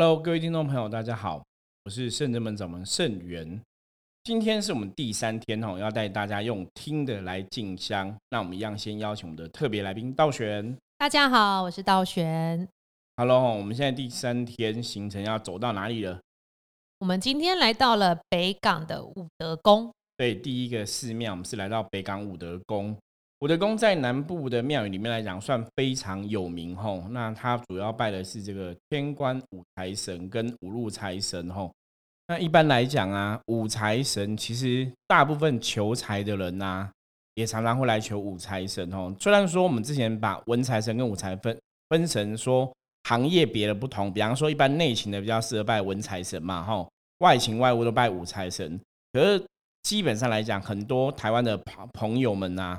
Hello，各位听众朋友，大家好，我是圣真门掌门圣元。今天是我们第三天哦，要带大家用听的来进香。那我们一样先邀请我们的特别来宾道玄。大家好，我是道玄。Hello，我们现在第三天行程要走到哪里了？我们今天来到了北港的武德宫。对，第一个寺庙，我们是来到北港武德宫。武德宫在南部的庙宇里面来讲，算非常有名吼。那它主要拜的是这个天官五财神跟五路财神吼。那一般来讲啊，五财神其实大部分求财的人呐，也常常会来求五财神吼。虽然说我们之前把文财神跟五财分分成说行业别的不同，比方说一般内勤的比较适合拜文财神嘛吼，外勤外务都拜五财神。可是基本上来讲，很多台湾的朋朋友们呐。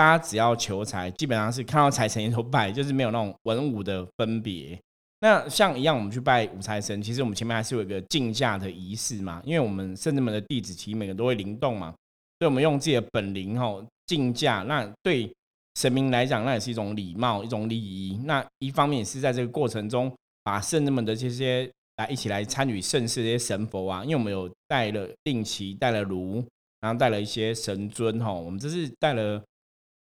大家只要求财，基本上是看到财神都拜，就是没有那种文武的分别。那像一样，我们去拜五财神，其实我们前面还是有一个竞价的仪式嘛，因为我们圣子门的弟子其实每个都会灵动嘛，所以我们用自己的本灵吼竞价。那对神明来讲，那也是一种礼貌、一种礼仪。那一方面也是在这个过程中，把圣子门的这些来一起来参与盛世这些神佛啊，因为我们有带了令旗、带了炉，然后带了一些神尊哈，我们这是带了。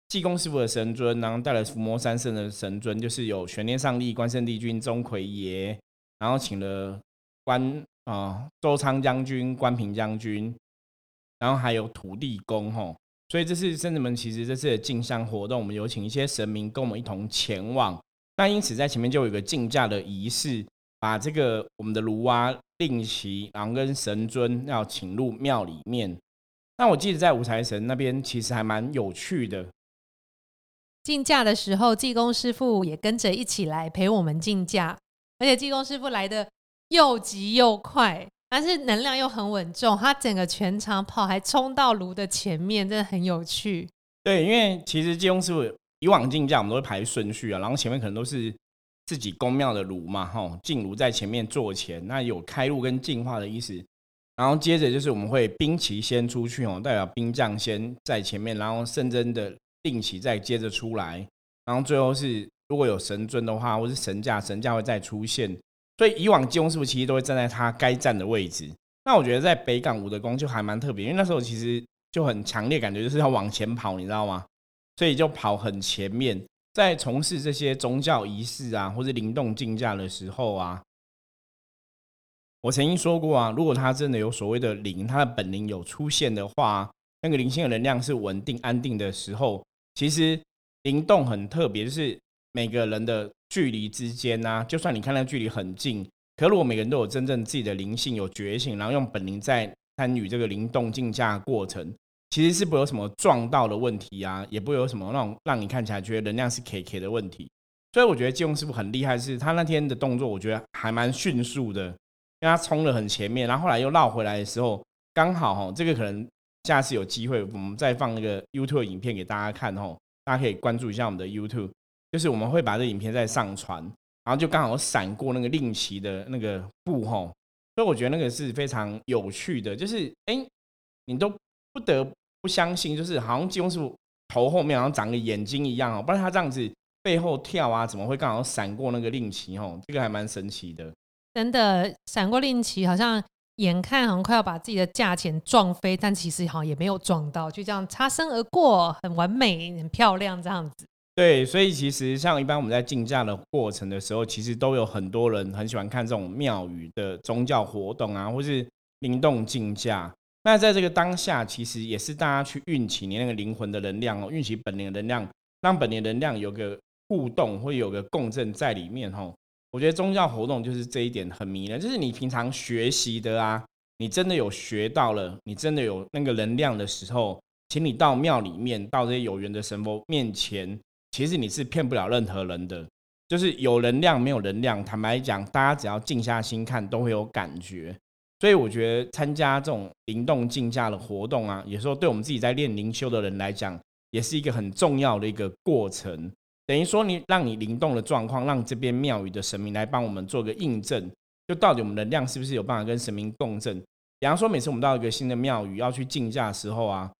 济公师傅的神尊，然后带了伏魔三圣的神尊，就是有玄天上帝、关圣帝君、钟馗爷，然后请了关啊周仓将军、关平将军，然后还有土地公吼，所以这次圣子们其实这次的进香活动，我们有请一些神明跟我们一同前往。那因此在前面就有一个竞价的仪式，把这个我们的炉啊、令旗，然后跟神尊要请入庙里面。那我记得在五财神那边其实还蛮有趣的。竞价的时候，济公师傅也跟着一起来陪我们竞价，而且济公师傅来的又急又快，但是能量又很稳重，他整个全场跑还冲到炉的前面，真的很有趣。对，因为其实济公师傅以往竞价我们都会排顺序啊，然后前面可能都是自己宫庙的炉嘛，哈，进炉在前面坐前，那有开路跟进化的意思，然后接着就是我们会兵旗先出去哦，代表兵将先在前面，然后圣真的。定期再接着出来，然后最后是如果有神尊的话，或是神驾，神驾会再出现。所以以往济公师傅其实都会站在他该站的位置。那我觉得在北港武德宫就还蛮特别，因为那时候其实就很强烈感觉就是要往前跑，你知道吗？所以就跑很前面，在从事这些宗教仪式啊，或是灵动竞价的时候啊，我曾经说过啊，如果他真的有所谓的灵，他的本灵有出现的话，那个灵性的能量是稳定安定的时候。其实灵动很特别，就是每个人的距离之间呢，就算你看那距离很近，可如果每个人都有真正自己的灵性、有觉醒，然后用本灵在参与这个灵动竞价过程，其实是不有什么撞到的问题啊，也不会有什么那种让你看起来觉得能量是 K K 的问题。所以我觉得金庸师傅很厉害，是他那天的动作，我觉得还蛮迅速的，因为他冲了很前面，然后后来又绕回来的时候，刚好哈，这个可能。下次有机会，我们再放那个 YouTube 影片给大家看吼，大家可以关注一下我们的 YouTube，就是我们会把这影片再上传，然后就刚好闪过那个令旗的那个布吼，所以我觉得那个是非常有趣的，就是哎，你都不得不相信，就是好像金庸师傅头后面好像长个眼睛一样哦，不然他这样子背后跳啊，怎么会刚好闪过那个令旗吼？这个还蛮神奇的，真的闪过令旗，好像。眼看好像快要把自己的价钱撞飞，但其实好像也没有撞到，就这样擦身而过，很完美，很漂亮，这样子。对，所以其实像一般我们在竞价的过程的时候，其实都有很多人很喜欢看这种庙宇的宗教活动啊，或是灵动竞价。那在这个当下，其实也是大家去运起你那个灵魂的能量哦，运起本年的能量，让本灵能量有个互动，会有个共振在里面哦。我觉得宗教活动就是这一点很迷人，就是你平常学习的啊，你真的有学到了，你真的有那个能量的时候，请你到庙里面，到这些有缘的神佛面前，其实你是骗不了任何人的。就是有能量没有能量，坦白讲，大家只要静下心看，都会有感觉。所以我觉得参加这种灵动竞价的活动啊，有时候对我们自己在练灵修的人来讲，也是一个很重要的一个过程。等于说，你让你灵动的状况，让这边庙宇的神明来帮我们做个印证，就到底我们能量是不是有办法跟神明共振？比方说，每次我们到一个新的庙宇要去竞价的时候啊，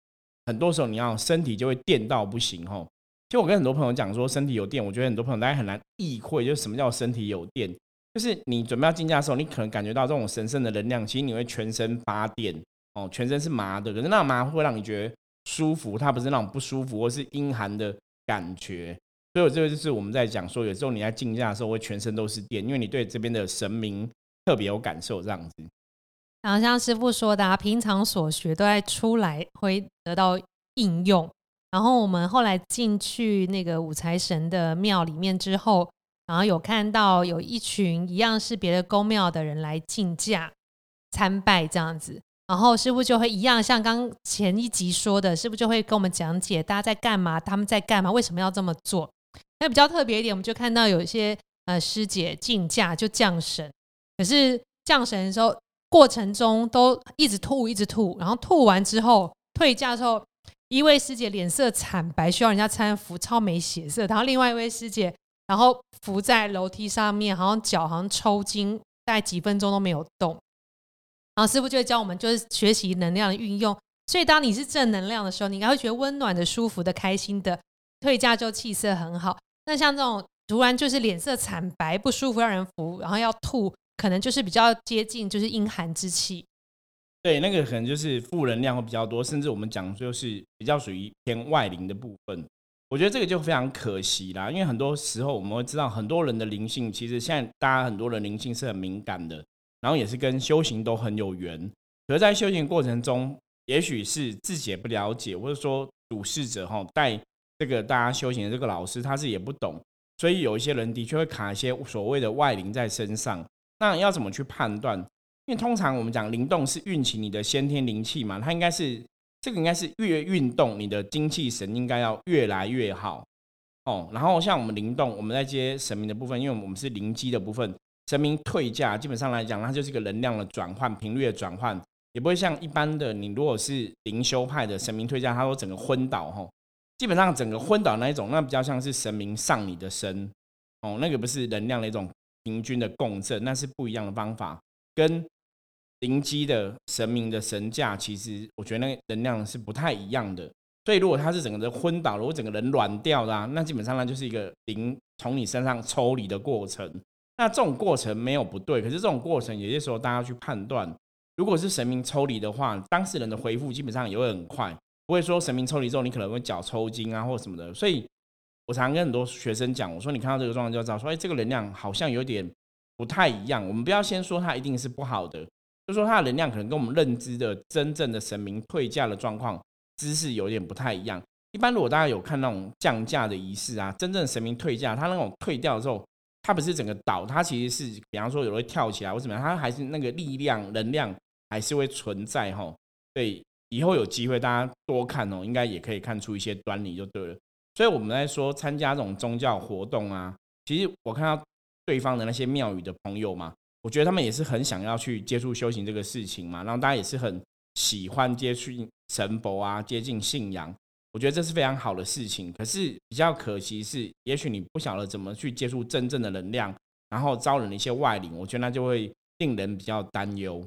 很多时候你要身体就会电到不行吼。就我跟很多朋友讲说，身体有电，我觉得很多朋友大家很难意会，就是什么叫身体有电？就是你准备要进价的时候，你可能感觉到这种神圣的能量，其实你会全身发电哦，全身是麻的，可是那麻会让你觉得舒服，它不是那种不舒服或是阴寒的感觉。所以这个就是我们在讲说，有时候你在竞价的时候会全身都是电，因为你对这边的神明特别有感受，这样子。然后像师傅说的，啊平常所学都在出来会得到应用。然后我们后来进去那个五财神的庙里面之后，然后有看到有一群一样是别的宫庙的人来竞价参拜这样子，然后师傅就会一样像刚前一集说的，师傅就会跟我们讲解大家在干嘛，他们在干嘛，为什么要这么做。那比较特别一点，我们就看到有一些呃师姐竞价就降神，可是降神的时候过程中都一直吐一直吐，然后吐完之后退价之后，一位师姐脸色惨白，需要人家搀扶，超没血色。然后另外一位师姐，然后扶在楼梯上面，好像脚好像抽筋，大概几分钟都没有动。然后师傅就会教我们，就是学习能量的运用。所以当你是正能量的时候，你应该会觉得温暖的、舒服的、开心的。退价就气色很好。那像这种突然就是脸色惨白、不舒服、让人服，然后要吐，可能就是比较接近就是阴寒之气。对，那个可能就是负能量会比较多，甚至我们讲就是比较属于偏外灵的部分。我觉得这个就非常可惜啦，因为很多时候我们会知道，很多人的灵性其实现在大家很多人灵性是很敏感的，然后也是跟修行都很有缘。可是，在修行过程中，也许是自己也不了解，或者说主事者哈带。这个大家修行的这个老师，他是也不懂，所以有一些人的确会卡一些所谓的外灵在身上。那要怎么去判断？因为通常我们讲灵动是运起你的先天灵气嘛，它应该是这个应该是越运动，你的精气神应该要越来越好哦。然后像我们灵动，我们在接神明的部分，因为我们是灵机的部分，神明退价，基本上来讲，它就是一个能量的转换、频率的转换，也不会像一般的你如果是灵修派的神明退价，它会整个昏倒哈。基本上整个昏倒那一种，那比较像是神明上你的身哦，那个不是能量的一种平均的共振，那是不一样的方法。跟灵机的神明的神驾，其实我觉得那个能量是不太一样的。所以如果他是整个人昏倒了，或整个人软掉啦，那基本上那就是一个灵从你身上抽离的过程。那这种过程没有不对，可是这种过程有些时候大家去判断，如果是神明抽离的话，当事人的回复基本上也会很快。不会说神明抽离之后，你可能会脚抽筋啊，或者什么的。所以我常跟很多学生讲，我说你看到这个状况就知道，说哎，这个能量好像有点不太一样。我们不要先说它一定是不好的，就说它的能量可能跟我们认知的真正的神明退价的状况姿势有点不太一样。一般如果大家有看那种降价的仪式啊，真正神明退价，它那种退掉的时候，它不是整个倒，它其实是比方说有人会跳起来或怎么样，它还是那个力量能量还是会存在哈。对。以后有机会，大家多看哦，应该也可以看出一些端倪就对了。所以我们在说参加这种宗教活动啊，其实我看到对方的那些庙宇的朋友嘛，我觉得他们也是很想要去接触修行这个事情嘛，然后大家也是很喜欢接触神佛啊，接近信仰。我觉得这是非常好的事情。可是比较可惜是，也许你不晓得怎么去接触真正的能量，然后招惹一些外灵，我觉得那就会令人比较担忧。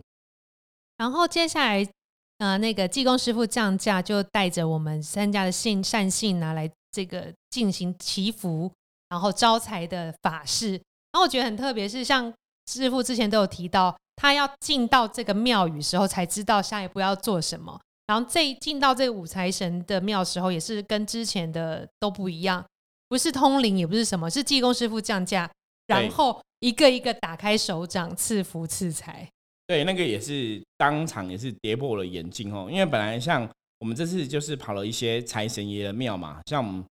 然后接下来。呃，那个济公师傅降价，就带着我们三家的信善信拿来这个进行祈福，然后招财的法事。然后我觉得很特别，是像师傅之前都有提到，他要进到这个庙宇时候才知道下一步要做什么。然后这进到这个五财神的庙时候，也是跟之前的都不一样，不是通灵，也不是什么，是济公师傅降价，然后一个一个打开手掌赐福赐财。对，那个也是当场也是跌破了眼镜哦，因为本来像我们这次就是跑了一些财神爷的庙嘛，像我们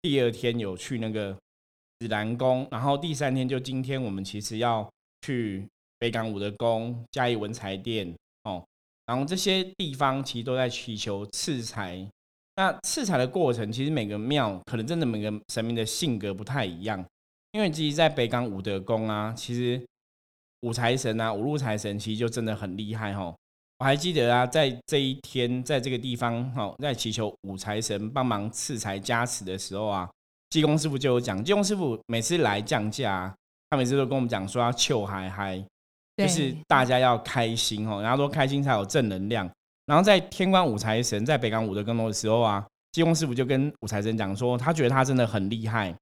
第二天有去那个紫兰宫，然后第三天就今天我们其实要去北港五德宫、嘉义文财殿哦，然后这些地方其实都在祈求赐财。那赐财的过程，其实每个庙可能真的每个神明的性格不太一样，因为其实在北港五德宫啊，其实。五财神啊，五路财神其实就真的很厉害哈。我还记得啊，在这一天，在这个地方哈，在祈求五财神帮忙赐财加持的时候啊，济公师傅就有讲，济公师傅每次来降价，他每次都跟我们讲说要求嗨嗨，就是大家要开心哦，然后说开心才有正能量。然后在天官五财神在北港五德更多的时候啊，济公师傅就跟五财神讲说，他觉得他真的很厉害，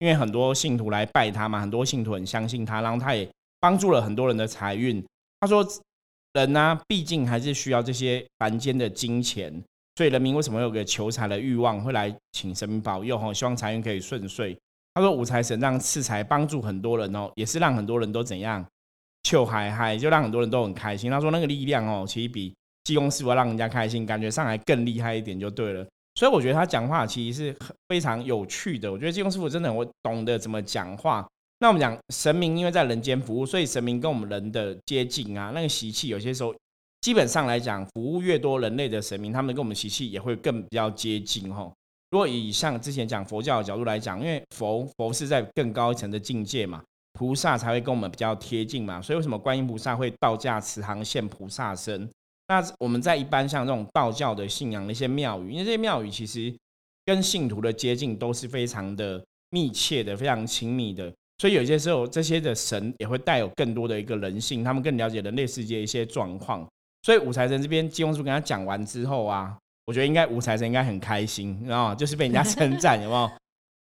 因为很多信徒来拜他嘛，很多信徒很相信他，然后他也。帮助了很多人的财运。他说：“人呢，毕竟还是需要这些凡间的金钱，所以人民为什么有个求财的欲望，会来请神明保佑哈，希望财运可以顺遂。”他说：“五财神让赐财，帮助很多人哦，也是让很多人都怎样，糗嗨嗨，就让很多人都很开心。”他说：“那个力量哦，其实比济公师傅让人家开心，感觉上来更厉害一点就对了。”所以我觉得他讲话其实是非常有趣的。我觉得济公师傅真的会懂得怎么讲话。那我们讲神明，因为在人间服务，所以神明跟我们人的接近啊，那个习气有些时候，基本上来讲，服务越多人类的神明，他们跟我们习气也会更比较接近哈。如果以像之前讲佛教的角度来讲，因为佛佛是在更高一层的境界嘛，菩萨才会跟我们比较贴近嘛，所以为什么观音菩萨会道驾慈航现菩萨身？那我们在一般像这种道教的信仰的一些庙宇，因为这些庙宇其实跟信徒的接近都是非常的密切的，非常亲密的。所以有些时候，这些的神也会带有更多的一个人性，他们更了解人类世界一些状况。所以五财神这边金庸叔跟他讲完之后啊，我觉得应该五财神应该很开心，知道吗？就是被人家 称赞，有没有？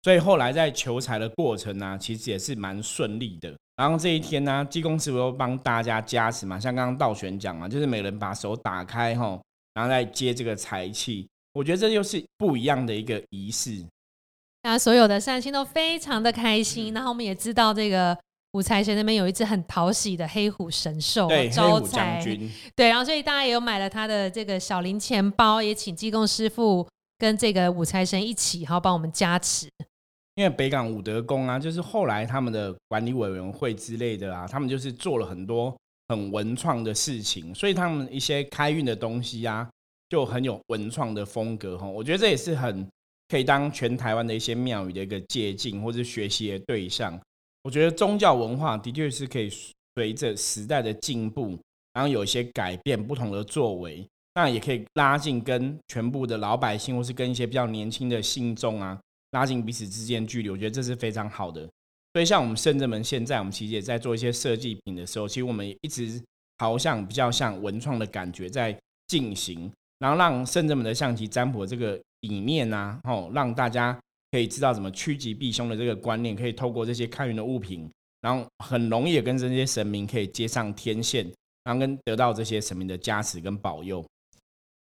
所以后来在求财的过程呢，其实也是蛮顺利的。然后这一天呢，济公师傅帮大家加持嘛，像刚刚道玄讲嘛，就是每人把手打开哈，然后再接这个财气。我觉得这就是不一样的一个仪式。那所有的善心都非常的开心，然后我们也知道这个五财神那边有一只很讨喜的黑虎神兽，对，招财，对，然后所以大家也有买了他的这个小零钱包，也请济公师傅跟这个五财神一起，然后帮我们加持。因为北港武德宫啊，就是后来他们的管理委员会之类的啊，他们就是做了很多很文创的事情，所以他们一些开运的东西啊，就很有文创的风格哈。我觉得这也是很。可以当全台湾的一些庙宇的一个借鉴或者学习的对象。我觉得宗教文化的确是可以随着时代的进步，然后有一些改变，不同的作为，那也可以拉近跟全部的老百姓，或是跟一些比较年轻的信众啊，拉近彼此之间距离。我觉得这是非常好的。所以像我们圣者门现在，我们其实也在做一些设计品的时候，其实我们一直朝向比较像文创的感觉在进行，然后让圣者门的象棋占卜这个。理念啊，吼，让大家可以知道怎么趋吉避凶的这个观念，可以透过这些开运的物品，然后很容易跟这些神明可以接上天线，然后跟得到这些神明的加持跟保佑。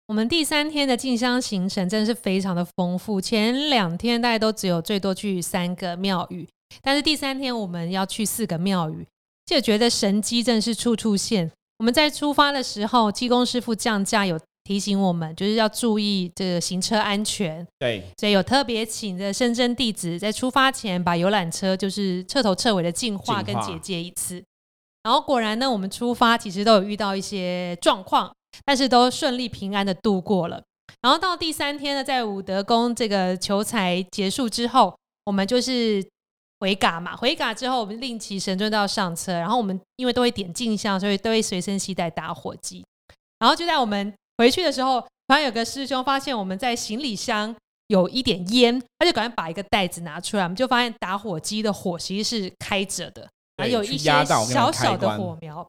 我们第三天的进香行程真的是非常的丰富，前两天大家都只有最多去三个庙宇，但是第三天我们要去四个庙宇，就觉得神机真是处处现。我们在出发的时候，济公师傅降价有。提醒我们就是要注意这个行车安全。对，所以有特别请的深圳弟子在出发前把游览车就是彻头彻尾的净化跟解接一次。然后果然呢，我们出发其实都有遇到一些状况，但是都顺利平安的度过了。然后到第三天呢，在武德宫这个求财结束之后，我们就是回嘎嘛，回嘎之后我们另起神尊都要上车，然后我们因为都会点镜像，所以都会随身携带打火机。然后就在我们回去的时候，突然有个师兄发现我们在行李箱有一点烟，他就赶快把一个袋子拿出来，我们就发现打火机的火其实是开着的，还有一些小小的火苗。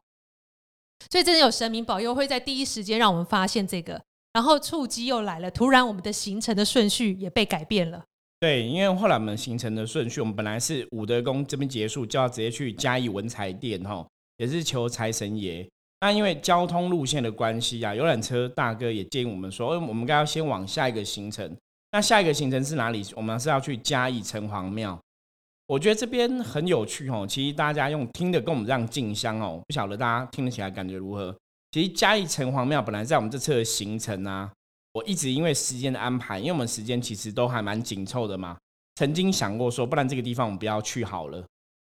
所以真的有神明保佑，会在第一时间让我们发现这个。然后触机又来了，突然我们的行程的顺序也被改变了。对，因为后来我们行程的顺序，我们本来是武德宫这边结束，就要直接去嘉义文财殿哈，也是求财神爷。那因为交通路线的关系啊，游览车大哥也建议我们说，我们该要先往下一个行程。那下一个行程是哪里？我们是要去嘉义城隍庙。我觉得这边很有趣哦。其实大家用听的跟我们这样进香哦，不晓得大家听得起来感觉如何？其实嘉义城隍庙本来在我们这次的行程啊，我一直因为时间的安排，因为我们时间其实都还蛮紧凑的嘛，曾经想过说，不然这个地方我们不要去好了。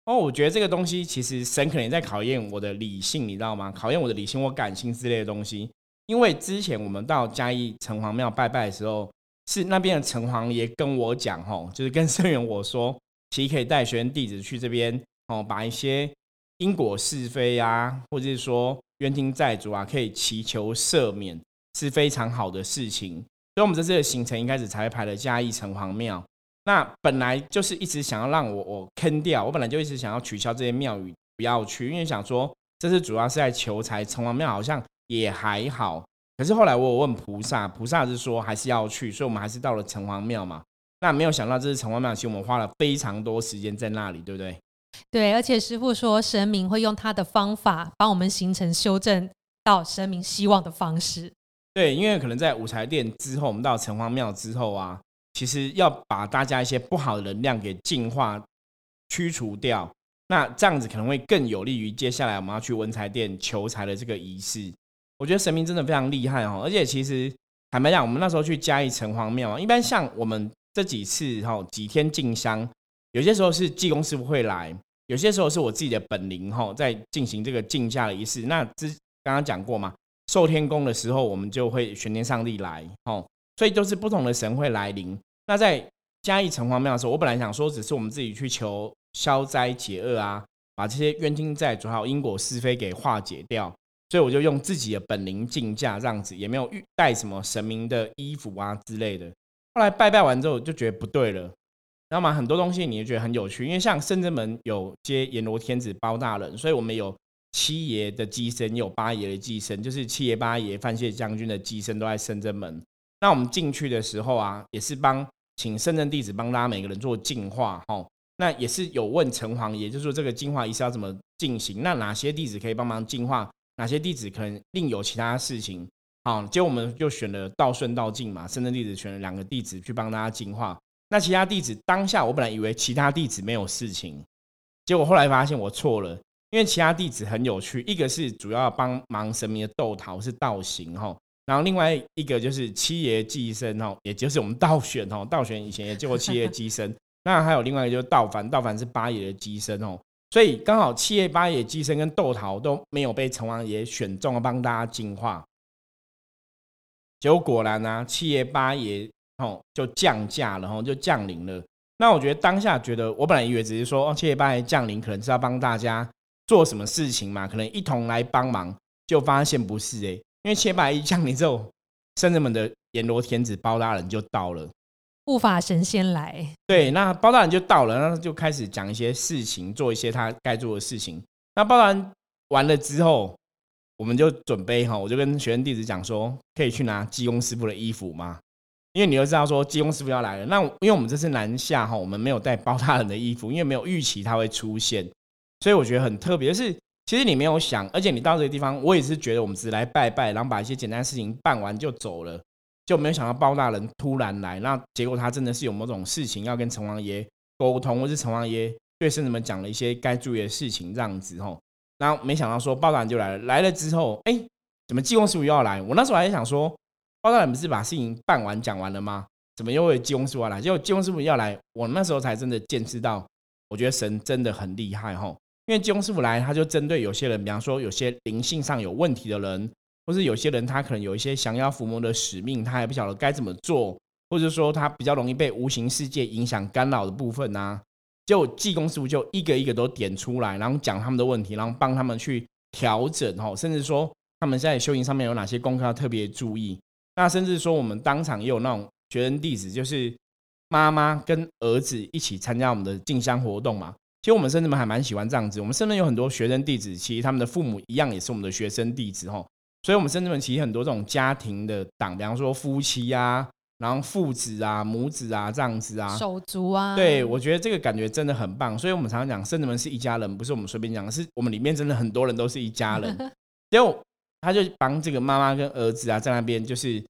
哦，我觉得这个东西其实神可能在考验我的理性，你知道吗？考验我的理性或感性之类的东西。因为之前我们到嘉义城隍庙拜拜的时候，是那边的城隍爷跟我讲，吼，就是跟 圣元我说，其实可以带学生弟子去这边，哦，把一些因果是非啊，或者是说冤亲债主啊，可以祈求赦免，是非常好的事情。所以，我们这次的行程一开始才会排了嘉义城隍庙。那本来就是一直想要让我我坑掉，我本来就一直想要取消这些庙宇，不要去，因为想说这是主要是在求财，城隍庙好像也还好。可是后来我有问菩萨，菩萨是说还是要去，所以我们还是到了城隍庙嘛。那没有想到这是城隍庙，其实我们花了非常多时间在那里，对不对？对，而且师傅说神明会用他的方法帮我们形成修正到神明希望的方式。对，因为可能在五财殿之后，我们到城隍庙之后啊，其实要把大家一些不好的能量给净化、驱除掉，那这样子可能会更有利于接下来我们要去文财殿求财的这个仪式。我觉得神明真的非常厉害哦，而且其实坦白讲，我们那时候去嘉义城隍庙，一般像我们这几次哈几天进香，有些时候是济公师傅会来，有些时候是我自己的本灵哈在进行这个进价的仪式。那之刚刚讲过嘛。寿天宫的时候，我们就会玄天上帝来，哦，所以都是不同的神会来临。那在嘉义城隍庙的时候，我本来想说，只是我们自己去求消灾解厄啊，把这些冤亲债主还有因果是非给化解掉，所以我就用自己的本灵进价这样子，也没有带什么神明的衣服啊之类的。后来拜拜完之后，就觉得不对了，知道吗？很多东西你就觉得很有趣，因为像圣真门有接阎罗天子包大人，所以我们有。七爷的机身有八爷的机身，就是七爷八爷范谢将军的机身都在深圳门。那我们进去的时候啊，也是帮请深圳弟子帮大家每个人做净化哈。那也是有问城隍爷，就是说这个净化仪式要怎么进行？那哪些弟子可以帮忙净化？哪些弟子可能另有其他事情？好，结果我们就选了道顺道静嘛，深圳弟子选了两个弟子去帮大家净化。那其他弟子当下我本来以为其他弟子没有事情，结果后来发现我错了。因为其他弟子很有趣，一个是主要帮忙神明的斗桃是道行哈，然后另外一个就是七爷寄生哦，也就是我们道玄哦，道玄以前也叫过七爷寄生，那还有另外一个就是道凡，道凡是八爷的寄生哦，所以刚好七爷八爷寄生跟斗桃都没有被城隍爷选中帮大家净化，结果果然呢，七爷八爷哦就降价了哈，就降临了。那我觉得当下觉得，我本来以为只是说哦七爷八爷降临，可能是要帮大家。做什么事情嘛？可能一同来帮忙，就发现不是哎，因为切白一降临之后，圣人们的阎罗天子包大人就到了，护法神仙来。对，那包大人就到了，那就开始讲一些事情，做一些他该做的事情。那包大人完了之后，我们就准备哈，我就跟学生弟子讲说，可以去拿济公师傅的衣服吗？因为你就知道说济公师傅要来了。那因为我们这次南下哈，我们没有带包大人的衣服，因为没有预期他会出现。所以我觉得很特别，是其实你没有想，而且你到这个地方，我也是觉得我们只是来拜拜，然后把一些简单事情办完就走了，就没有想到包大人突然来，那结果他真的是有某种事情要跟城隍爷沟通，或是城隍爷对圣人们讲了一些该注意的事情这样子吼，然后没想到说包大人就来了，来了之后，哎，怎么济公师傅又要来？我那时候还想说，包大人不是把事情办完讲完了吗？怎么又会济公师傅来？结果济公师傅要来，我那时候才真的见识到，我觉得神真的很厉害吼。因为济公师傅来，他就针对有些人，比方说有些灵性上有问题的人，或是有些人他可能有一些降妖伏魔的使命，他还不晓得该怎么做，或者说他比较容易被无形世界影响干扰的部分呢，就济公师傅就一个一个都点出来，然后讲他们的问题，然后帮他们去调整哦，甚至说他们在修行上面有哪些功课要特别注意。那甚至说我们当场也有那种学生弟子，就是妈妈跟儿子一起参加我们的进香活动嘛。其实我们甚至们还蛮喜欢这样子。我们甚至有很多学生弟子，其实他们的父母一样也是我们的学生弟子哈。所以，我们甚至们其实很多这种家庭的党，比方说夫妻啊，然后父子啊、母子啊这样子啊，手足啊。对，我觉得这个感觉真的很棒。所以我们常常讲，甚至们是一家人，不是我们随便讲，是我们里面真的很多人都是一家人。结果他就帮这个妈妈跟儿子啊，在那边就是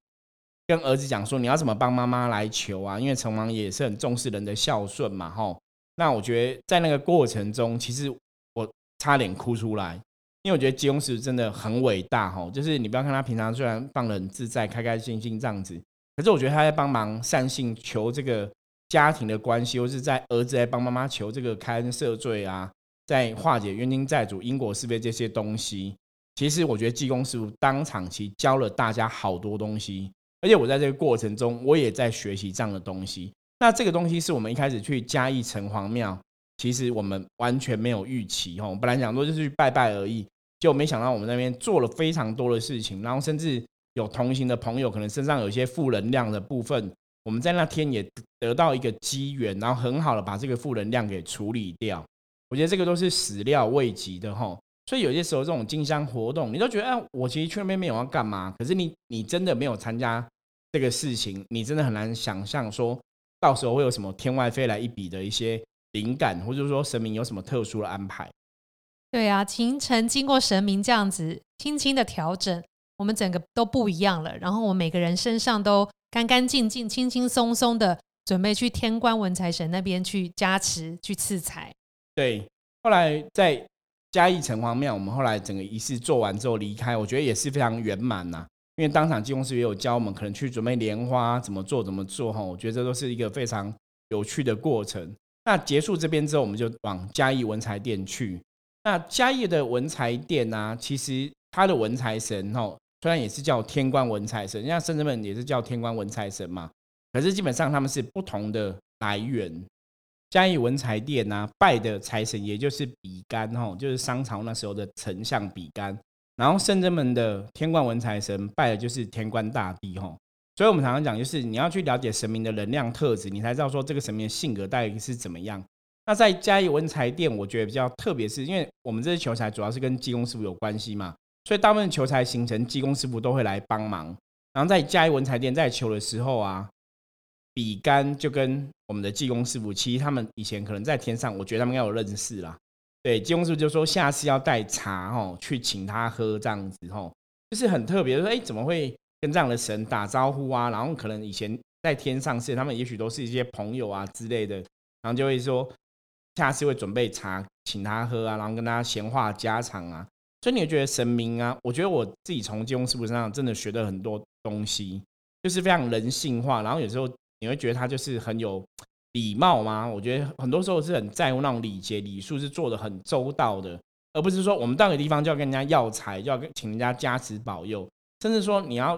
跟儿子讲说，你要怎么帮妈妈来求啊？因为成王爷也是很重视人的孝顺嘛，哈。那我觉得在那个过程中，其实我差点哭出来，因为我觉得吉翁师真的很伟大哈。就是你不要看他平常虽然放的很自在、开开心心这样子，可是我觉得他在帮忙善信求这个家庭的关系，或是在儿子在帮妈妈求这个开恩赦罪啊，在化解冤亲债主、因果是非这些东西。其实我觉得济公师傅当场其实教了大家好多东西，而且我在这个过程中，我也在学习这样的东西。那这个东西是我们一开始去嘉义城隍庙，其实我们完全没有预期哈。本来想说就是去拜拜而已，就没想到我们那边做了非常多的事情，然后甚至有同行的朋友可能身上有一些负能量的部分，我们在那天也得到一个机缘，然后很好的把这个负能量给处理掉。我觉得这个都是始料未及的哈。所以有些时候这种进香活动，你都觉得哎，我其实去那边没有要干嘛，可是你你真的没有参加这个事情，你真的很难想象说。到时候会有什么天外飞来一笔的一些灵感，或者说神明有什么特殊的安排？对啊，行程经过神明这样子轻轻的调整，我们整个都不一样了。然后我们每个人身上都干干净净、轻轻松松的，准备去天官文财神那边去加持、去赐财。对，后来在嘉义城隍庙，我们后来整个仪式做完之后离开，我觉得也是非常圆满呐。因为当场技工师也有教我们，可能去准备莲花怎么做、怎么做哈。我觉得这都是一个非常有趣的过程。那结束这边之后，我们就往嘉义文财殿去。那嘉义的文财殿啊，其实它的文财神哦，虽然也是叫天官文财神，像深圳们也是叫天官文财神嘛，可是基本上他们是不同的来源。嘉义文财殿啊，拜的财神也就是比干哈，就是商朝那时候的丞相比干。然后圣真门的天官文财神拜的就是天官大帝哈。所以我们常常讲，就是你要去了解神明的能量特质，你才知道说这个神明的性格大概是怎么样。那在嘉义文财店，我觉得比较特别，是因为我们这些求财主要是跟济公师傅有关系嘛，所以大部分求财行程，济公师傅都会来帮忙。然后在嘉义文财店在求的时候啊，比干就跟我们的济公师傅，其实他们以前可能在天上，我觉得他们应该有认识啦。对，济公师傅就说下次要带茶哦，去请他喝这样子哦，就是很特别，说哎怎么会跟这样的神打招呼啊？然后可能以前在天上是他们，也许都是一些朋友啊之类的，然后就会说。下次会准备茶请他喝啊，然后跟他闲话家常啊，所以你觉得神明啊？我觉得我自己从金庸师傅身上真的学了很多东西，就是非常人性化。然后有时候你会觉得他就是很有礼貌吗？我觉得很多时候是很在乎那种礼节礼数，是做的很周到的，而不是说我们到个地方就要跟人家要财，就要请人家加持保佑，甚至说你要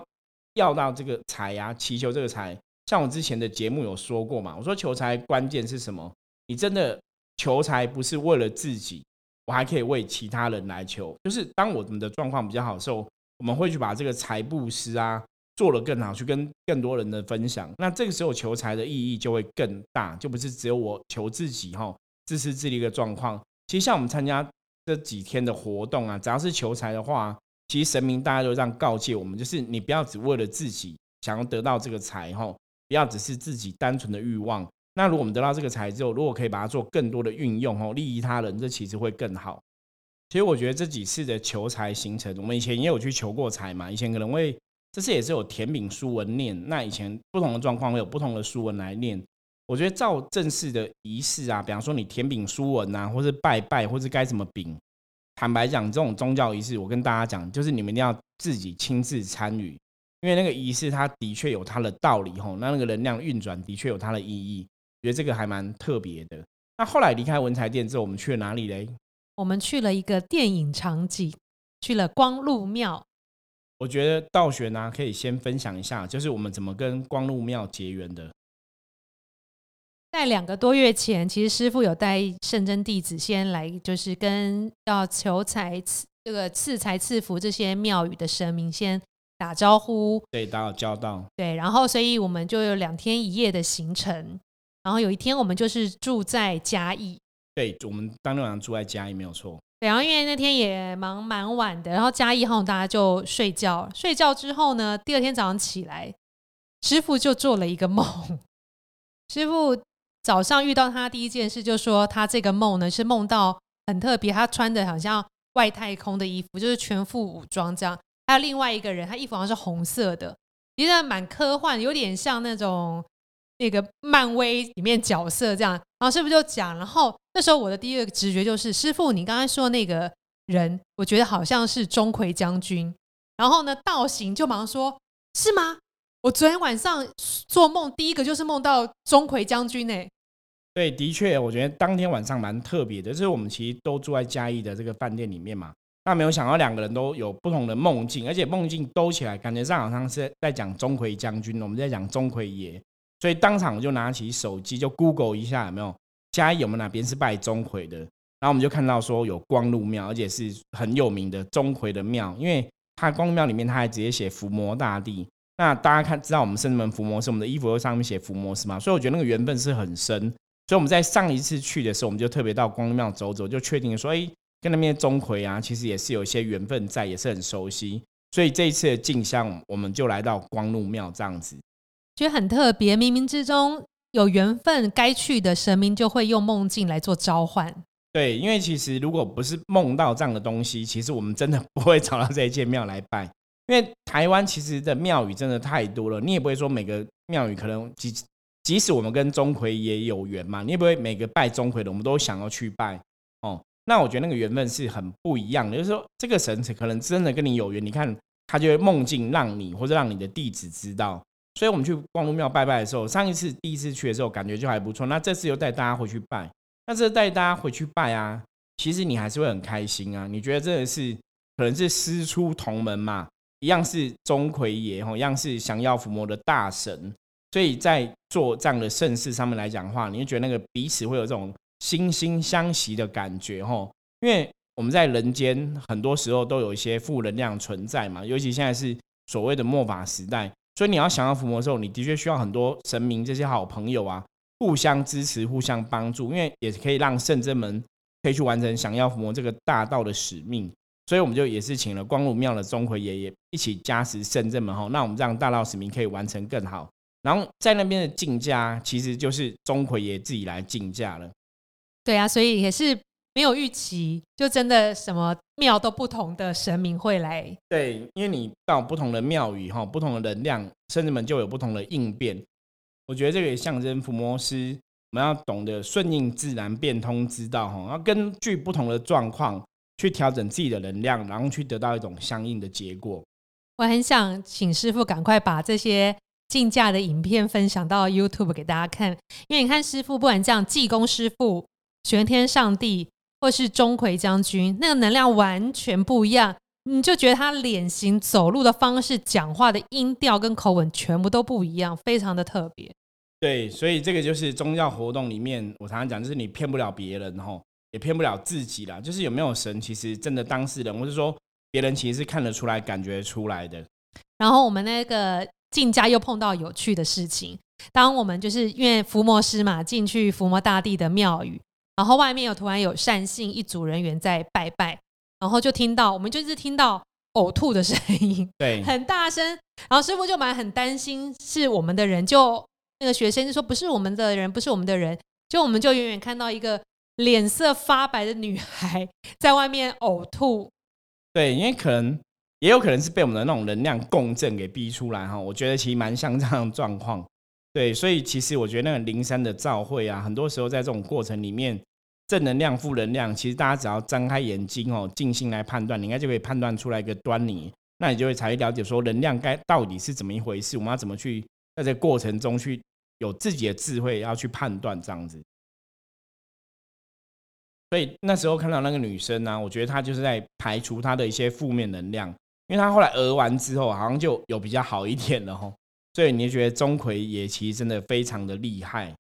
要到这个财呀，祈求这个财。像我之前的节目有说过嘛，我说求财关键是什么？你真的。求财不是为了自己，我还可以为其他人来求。就是当我们的状况比较好的时候，我们会去把这个财布施啊做得更好，去跟更多人的分享。那这个时候求财的意义就会更大，就不是只有我求自己哈，自私自利的状况。其实像我们参加这几天的活动啊，只要是求财的话，其实神明大家都这样告诫我们，就是你不要只为了自己想要得到这个财哈，不要只是自己单纯的欲望。那如果我们得到这个财之后，如果可以把它做更多的运用哦，利益他人，这其实会更好。其实我觉得这几次的求财行程，我们以前也有去求过财嘛。以前可能会这次也是有甜饼书文念，那以前不同的状况会有不同的书文来念。我觉得照正式的仪式啊，比方说你甜饼书文啊，或是拜拜，或是该怎么饼，坦白讲，这种宗教仪式，我跟大家讲，就是你们一定要自己亲自参与，因为那个仪式它的确有它的道理吼，那那个能量运转的确有它的意义。觉得这个还蛮特别的。那后来离开文才店之后，我们去了哪里嘞？我们去了一个电影场景，去了光禄庙。我觉得道玄呢，可以先分享一下，就是我们怎么跟光禄庙结缘的。在两个多月前，其实师傅有带圣真弟子先来，就是跟要求财赐这个赐财赐福这些庙宇的神明先打招呼，对，打好交道。对，然后所以我们就有两天一夜的行程。然后有一天，我们就是住在嘉义。对，我们当天晚上住在嘉义没有错。对，然后因为那天也忙蛮晚的，然后加一后大家就睡觉。睡觉之后呢，第二天早上起来，师傅就做了一个梦。师傅早上遇到他第一件事，就说他这个梦呢是梦到很特别，他穿的好像外太空的衣服，就是全副武装这样。还有另外一个人，他衣服好像是红色的，其实蛮科幻，有点像那种。那个漫威里面角色这样，然后师傅就讲，然后那时候我的第一个直觉就是，师傅你刚才说那个人，我觉得好像是钟馗将军。然后呢，道行就马上说，是吗？我昨天晚上做梦，第一个就是梦到钟馗将军呢。对，的确，我觉得当天晚上蛮特别的，就是我们其实都住在嘉义的这个饭店里面嘛，那没有想到两个人都有不同的梦境，而且梦境兜起来，感觉上好像是在讲钟馗将军，我们在讲钟馗爷。所以当场我就拿起手机就 Google 一下有没有嘉义有没有哪边是拜钟馗的，然后我们就看到说有光禄庙，而且是很有名的钟馗的庙，因为它光禄庙里面它还直接写伏魔大帝。那大家看知道我们圣门伏魔是，我们的衣服上面写伏魔师嘛，所以我觉得那个缘分是很深。所以我们在上一次去的时候，我们就特别到光禄庙走走，就确定说，哎，跟那边钟馗啊，其实也是有一些缘分在，也是很熟悉。所以这一次的进香，我们就来到光禄庙这样子。觉得很特别，冥冥之中有缘分该去的神明就会用梦境来做召唤。对，因为其实如果不是梦到这样的东西，其实我们真的不会找到这一间庙来拜。因为台湾其实的庙宇真的太多了，你也不会说每个庙宇可能即即使我们跟钟馗也有缘嘛，你也不会每个拜钟馗的我们都想要去拜哦。那我觉得那个缘分是很不一样的，就是说这个神可能真的跟你有缘，你看他就会梦境让你或者让你的弟子知道。所以我们去光禄庙拜拜的时候，上一次第一次去的时候感觉就还不错，那这次又带大家回去拜，那这带大家回去拜啊，其实你还是会很开心啊。你觉得真的是可能是师出同门嘛，一样是钟馗爷吼，一样是降妖伏魔的大神，所以在做这样的盛事上面来讲的话，你会觉得那个彼此会有这种惺惺相惜的感觉吼。因为我们在人间很多时候都有一些负能量存在嘛，尤其现在是所谓的末法时代。所以你要想要伏魔的时候，你的确需要很多神明这些好朋友啊，互相支持、互相帮助，因为也可以让圣真门可以去完成想要伏魔这个大道的使命。所以我们就也是请了光禄庙的钟馗爷爷一起加持圣真门哈，那我们这样大道使命可以完成更好。然后在那边的竞价，其实就是钟馗爷自己来竞价了。对啊，所以也是。没有预期，就真的什么庙都不同的神明会来。对，因为你到不同的庙宇哈，不同的能量，甚至们就有不同的应变。我觉得这个也象征伏魔师，我们要懂得顺应自然、变通之道哈，要根据不同的状况去调整自己的能量，然后去得到一种相应的结果。我很想请师傅赶快把这些竞价的影片分享到 YouTube 给大家看，因为你看师傅不管这样，济公师傅、玄天上帝。或是钟馗将军，那个能量完全不一样，你就觉得他脸型、走路的方式、讲话的音调跟口吻全部都不一样，非常的特别。对，所以这个就是宗教活动里面，我常常讲，就是你骗不了别人，吼，也骗不了自己啦。就是有没有神，其实真的当事人，或是说别人，其实是看得出来、感觉出来的。然后我们那个进家又碰到有趣的事情，当我们就是因为伏魔师嘛，进去伏魔大帝的庙宇。然后外面有突然有善信一组人员在拜拜，然后就听到我们就是听到呕吐的声音，对，很大声。然后师傅就蛮很担心是我们的人，就那个学生就说不是我们的人，不是我们的人。就我们就远远看到一个脸色发白的女孩在外面呕吐。对，因为可能也有可能是被我们的那种能量共振给逼出来哈。我觉得其实蛮像这样的状况。对，所以其实我觉得那个灵山的召会啊，很多时候在这种过程里面，正能量、负能量，其实大家只要张开眼睛哦，静心来判断，你应该就可以判断出来一个端倪。那你就会才会了解说能量该到底是怎么一回事，我们要怎么去在这过程中去有自己的智慧，要去判断这样子。所以那时候看到那个女生呢，我觉得她就是在排除她的一些负面能量，因为她后来讹完之后，好像就有比较好一点了吼。所以你就觉得钟馗也其实真的非常的厉害。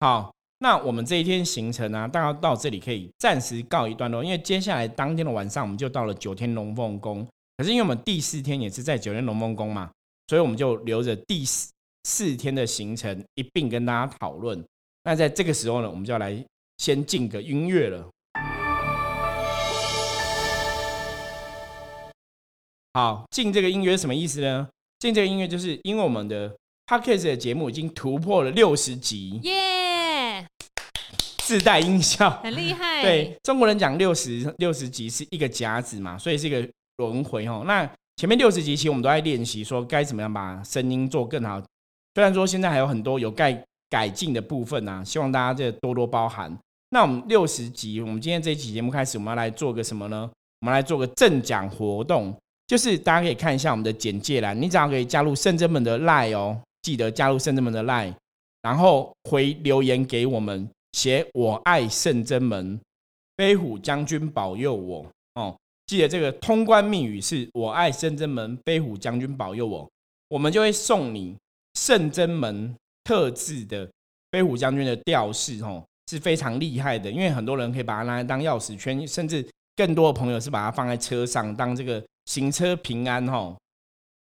好，那我们这一天行程呢，大概到这里可以暂时告一段落，因为接下来当天的晚上我们就到了九天龙凤宫。可是因为我们第四天也是在九天龙凤宫嘛，所以我们就留着第四四天的行程一并跟大家讨论。那在这个时候呢，我们就要来先进个音乐了。好，进这个音乐什么意思呢？进这个音乐，就是因为我们的 podcast 的节目已经突破了六十集，自带音效，很厉害。对中国人讲六十六十集是一个甲子嘛，所以是一个轮回哦。那前面六十集其实我们都在练习，说该怎么样把声音做更好。虽然说现在还有很多有改改进的部分啊，希望大家这多多包涵。那我们六十集，我们今天这一期节目开始，我们要来做个什么呢？我们来做个正奖活动。就是大家可以看一下我们的简介栏，你只要可以加入圣真门的 line 哦，记得加入圣真门的 line，然后回留言给我们，写我爱圣真门，飞虎将军保佑我哦，记得这个通关密语是我爱圣真门，飞虎将军保佑我，我们就会送你圣真门特制的飞虎将军的吊饰哦，是非常厉害的，因为很多人可以把它拿来当钥匙圈，甚至更多的朋友是把它放在车上当这个。行车平安吼！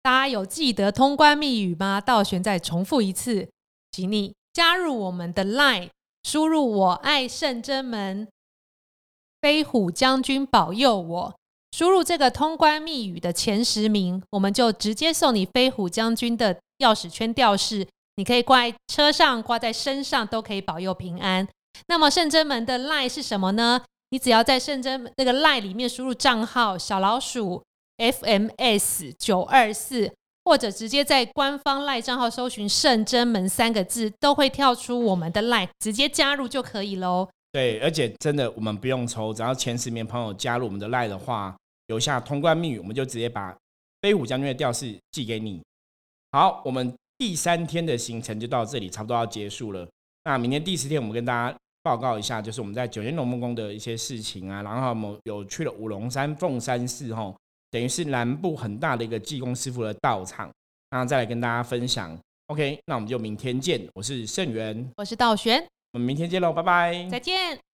大家有记得通关密语吗？道玄再重复一次，请你加入我们的 LINE，输入“我爱圣真门，飞虎将军保佑我”，输入这个通关密语的前十名，我们就直接送你飞虎将军的钥匙圈吊饰你可以挂在车上、挂在身上，都可以保佑平安。那么圣真门的赖是什么呢？你只要在圣真那个赖里面输入账号小老鼠 FMS 九二四，或者直接在官方赖账号搜寻圣真门三个字，都会跳出我们的赖，直接加入就可以喽。对，而且真的我们不用抽，只要前十名朋友加入我们的赖的话，留下通关密语，我们就直接把飞虎将军的吊饰寄给你。好，我们第三天的行程就到这里，差不多要结束了。那明天第四天，我们跟大家报告一下，就是我们在九天龙梦宫的一些事情啊。然后我们有去了五龙山凤山寺，吼，等于是南部很大的一个技工师傅的道场。那再来跟大家分享。OK，那我们就明天见。我是盛元，我是道玄，我们明天见喽，拜拜，再见。